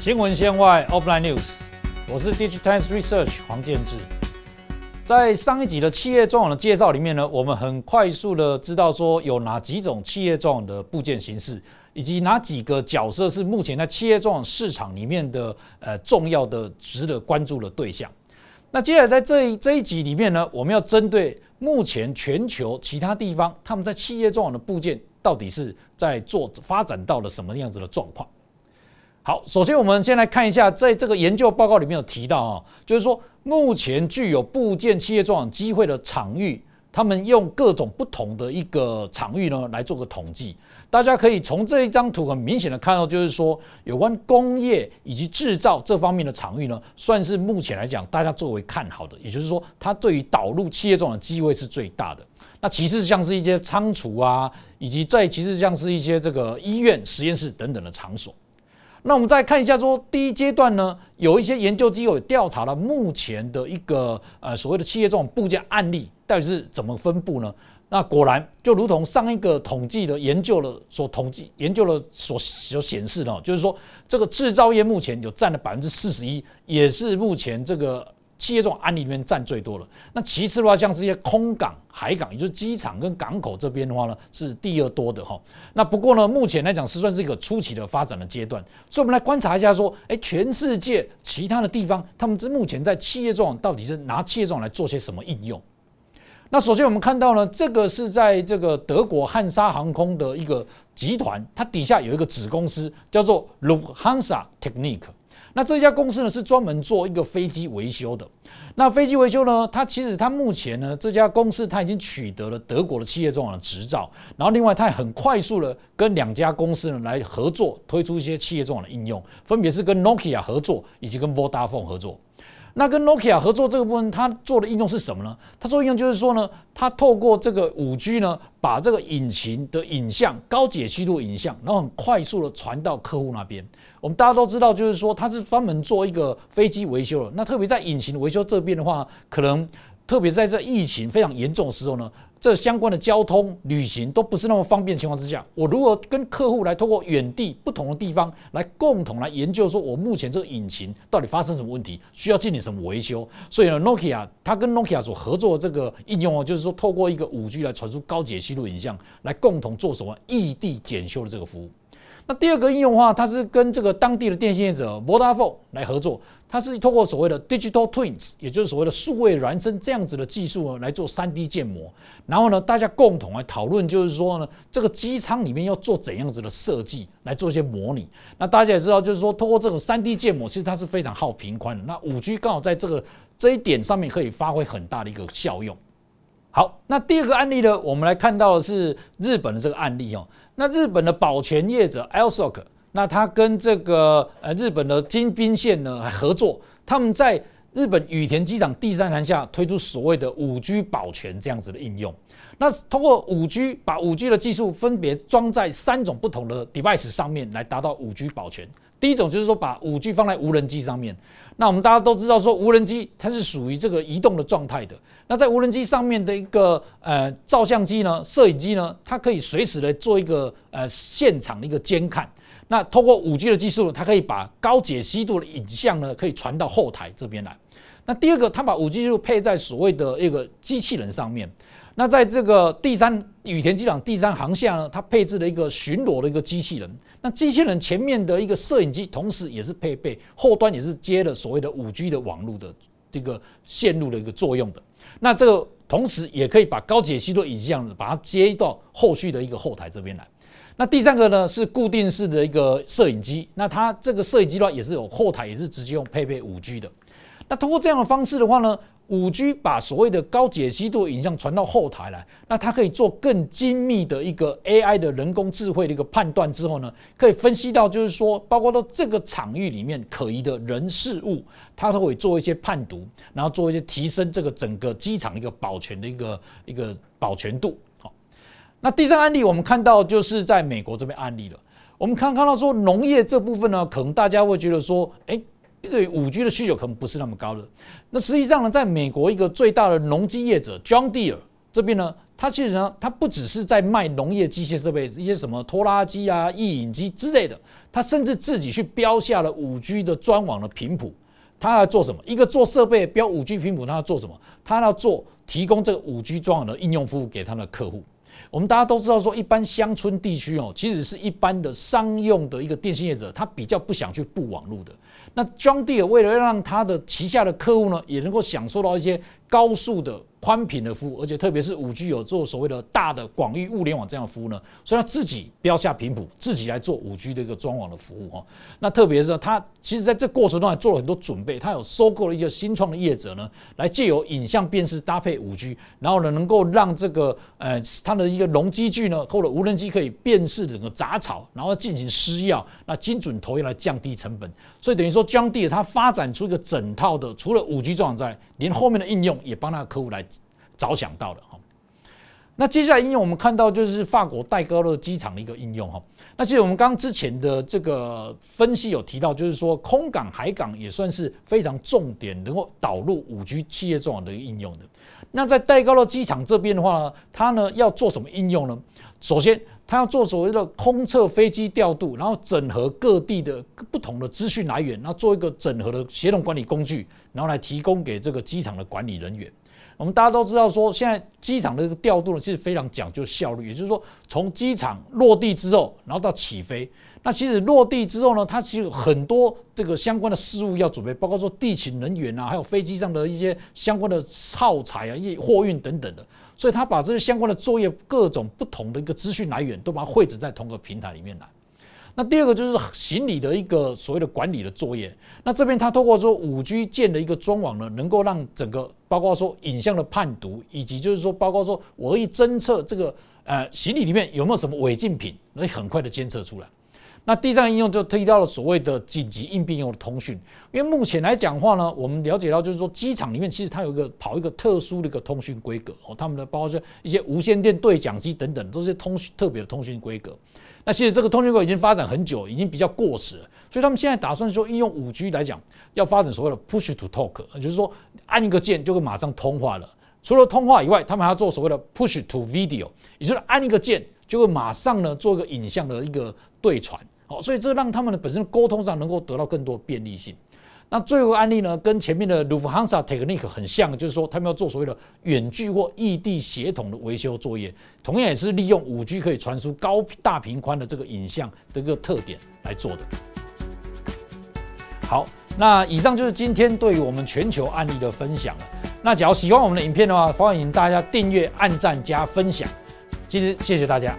新闻线外 Offline News，我是 Digitimes Research 黄建志。在上一集的企业状网的介绍里面呢，我们很快速的知道说有哪几种企业状网的部件形式，以及哪几个角色是目前在企业状网市场里面的呃重要的值得关注的对象。那接下来在这一这一集里面呢，我们要针对目前全球其他地方他们在企业状网的部件到底是在做发展到了什么样子的状况。好，首先我们先来看一下，在这个研究报告里面有提到啊，就是说目前具有部件企业装网机会的场域，他们用各种不同的一个场域呢来做个统计。大家可以从这一张图很明显的看到，就是说有关工业以及制造这方面的场域呢，算是目前来讲大家作为看好的，也就是说它对于导入企业装的机会是最大的。那其次像是一些仓储啊，以及在其次像是一些这个医院、实验室等等的场所。那我们再看一下，说第一阶段呢，有一些研究机构调查了目前的一个呃所谓的企业这种部件案例到底是怎么分布呢？那果然就如同上一个统计的研究了所统计研究了所所显示的，就是说这个制造业目前有占了百分之四十一，也是目前这个。企业这种案例里面占最多了。那其次的话，像是一些空港、海港，也就是机场跟港口这边的话呢，是第二多的哈。那不过呢，目前来讲是算是一个初期的发展的阶段。所以，我们来观察一下，说，哎，全世界其他的地方，他们这目前在企业状到底是拿企业状来做些什么应用？那首先我们看到呢，这个是在这个德国汉莎航空的一个集团，它底下有一个子公司叫做 Lufthansa Technik。那这家公司呢是专门做一个飞机维修的。那飞机维修呢，它其实它目前呢这家公司它已经取得了德国的企业装的执照，然后另外它也很快速的跟两家公司呢来合作，推出一些企业装的应用，分别是跟 Nokia 合作以及跟 Vodafone 合作。那跟 Nokia 合作这个部分，它做的应用是什么呢？它做应用就是说呢，它透过这个五 G 呢，把这个引擎的影像高解析度影像，然后很快速的传到客户那边。我们大家都知道，就是说它是专门做一个飞机维修的。那特别在引擎维修这边的话，可能。特别在这疫情非常严重的时候呢，这相关的交通、旅行都不是那么方便的情况之下，我如果跟客户来通过远地不同的地方来共同来研究，说我目前这个引擎到底发生什么问题，需要进行什么维修。所以呢，Nokia 它跟 Nokia 所合作的这个应用哦，就是说透过一个五 G 来传输高解析度影像，来共同做什么异地检修的这个服务。那第二个应用的话，它是跟这个当地的电信业者 Vodafone 来合作，它是通过所谓的 Digital Twins，也就是所谓的数位孪生这样子的技术呢，来做 3D 建模。然后呢，大家共同来讨论，就是说呢，这个机舱里面要做怎样子的设计，来做一些模拟。那大家也知道，就是说通过这个 3D 建模，其实它是非常耗频宽的。那 5G 刚好在这个这一点上面可以发挥很大的一个效用。好，那第二个案例呢，我们来看到的是日本的这个案例哦。那日本的保全业者 Alsoc，那他跟这个呃日本的金兵线呢合作，他们在日本羽田机场第三航下推出所谓的五 G 保全这样子的应用。那通过五 G 把五 G 的技术分别装在三种不同的 device 上面，来达到五 G 保全。第一种就是说把五 G 放在无人机上面。那我们大家都知道说无人机它是属于这个移动的状态的。那在无人机上面的一个呃照相机呢、摄影机呢，它可以随时的做一个呃现场的一个监看。那通过五 G 的技术，它可以把高解析度的影像呢，可以传到后台这边来。那第二个，它把五 G 技术配在所谓的一个机器人上面。那在这个第三羽田机场第三航厦呢，它配置了一个巡逻的一个机器人。那机器人前面的一个摄影机，同时也是配备后端也是接了所谓的五 G 的网络的这个线路的一个作用的。那这个同时也可以把高解析度影像把它接到后续的一个后台这边来。那第三个呢是固定式的一个摄影机。那它这个摄影机的话也是有后台，也是直接用配备五 G 的。那通过这样的方式的话呢？五 G 把所谓的高解析度影像传到后台来，那它可以做更精密的一个 AI 的人工智慧的一个判断之后呢，可以分析到就是说，包括到这个场域里面可疑的人事物，它都会做一些判读，然后做一些提升这个整个机场一个保全的一个一个保全度。那第三案例我们看到就是在美国这边案例了，我们看看到说农业这部分呢，可能大家会觉得说，哎。对五 G 的需求可能不是那么高的。那实际上呢，在美国一个最大的农机业者 John Deere 这边呢，它其实呢，它不只是在卖农业机械设备，一些什么拖拉机啊、印影机之类的，它甚至自己去标下了五 G 的专网的频谱。他要做什么？一个做设备标五 G 频谱，他要做什么？他要做提供这个五 G 专网的应用服务给他的客户。我们大家都知道，说一般乡村地区哦，其实是一般的商用的一个电信业者，他比较不想去布网络的。那 John Deere 为了让他的旗下的客户呢，也能够享受到一些高速的。宽频的服务，而且特别是五 G 有做所谓的大的广域物联网这样服务呢，所以他自己标下频谱，自己来做五 G 的一个专网的服务哈。那特别是他其实在这过程中还做了很多准备，他有收购了一些新创的业者呢，来借由影像辨识搭配五 G，然后呢能够让这个呃它的一个龙机具呢或者无人机可以辨识整个杂草，然后进行施药，那精准投药来降低成本。所以等于说江地它发展出一个整套的，除了五 G 装网之外，连后面的应用也帮那个客户来。早想到了哈，那接下来应用我们看到就是法国戴高乐机场的一个应用哈。那其实我们刚之前的这个分析有提到，就是说空港、海港也算是非常重点，能够导入五 G 企业重要的一个应用的。那在戴高乐机场这边的话呢，它呢要做什么应用呢？首先，它要做所谓的空侧飞机调度，然后整合各地的不同的资讯来源，然后做一个整合的协同管理工具，然后来提供给这个机场的管理人员。我们大家都知道，说现在机场的这个调度呢，其实非常讲究效率。也就是说，从机场落地之后，然后到起飞，那其实落地之后呢，它其实有很多这个相关的事务要准备，包括说地勤人员啊，还有飞机上的一些相关的耗材啊、一货运等等的。所以，他把这些相关的作业、各种不同的一个资讯来源，都把它汇整在同个平台里面来。那第二个就是行李的一个所谓的管理的作业。那这边它透过说五 G 建的一个专网呢，能够让整个包括说影像的判读，以及就是说包括说我可以侦测这个呃行李里面有没有什么违禁品，能很快的监测出来。那第三个应用就推到了所谓的紧急应变用的通讯。因为目前来讲话呢，我们了解到就是说机场里面其实它有一个跑一个特殊的一个通讯规格哦，他们的包括一些无线电对讲机等等，都是通讯特别的通讯规格。那其实这个通讯规已经发展很久，已经比较过时了，所以他们现在打算说，应用五 G 来讲，要发展所谓的 Push to Talk，就是说按一个键就会马上通话了。除了通话以外，他们还要做所谓的 Push to Video，也就是按一个键就会马上呢做一个影像的一个对传。好，所以这让他们的本身沟通上能够得到更多便利性。那最后案例呢，跟前面的 Lufthansa Technik 很像，就是说他们要做所谓的远距或异地协同的维修作业，同样也是利用五 G 可以传输高大频宽的这个影像的一个特点来做的。好，那以上就是今天对于我们全球案例的分享了。那假如喜欢我们的影片的话，欢迎大家订阅、按赞加分享。今日谢谢大家。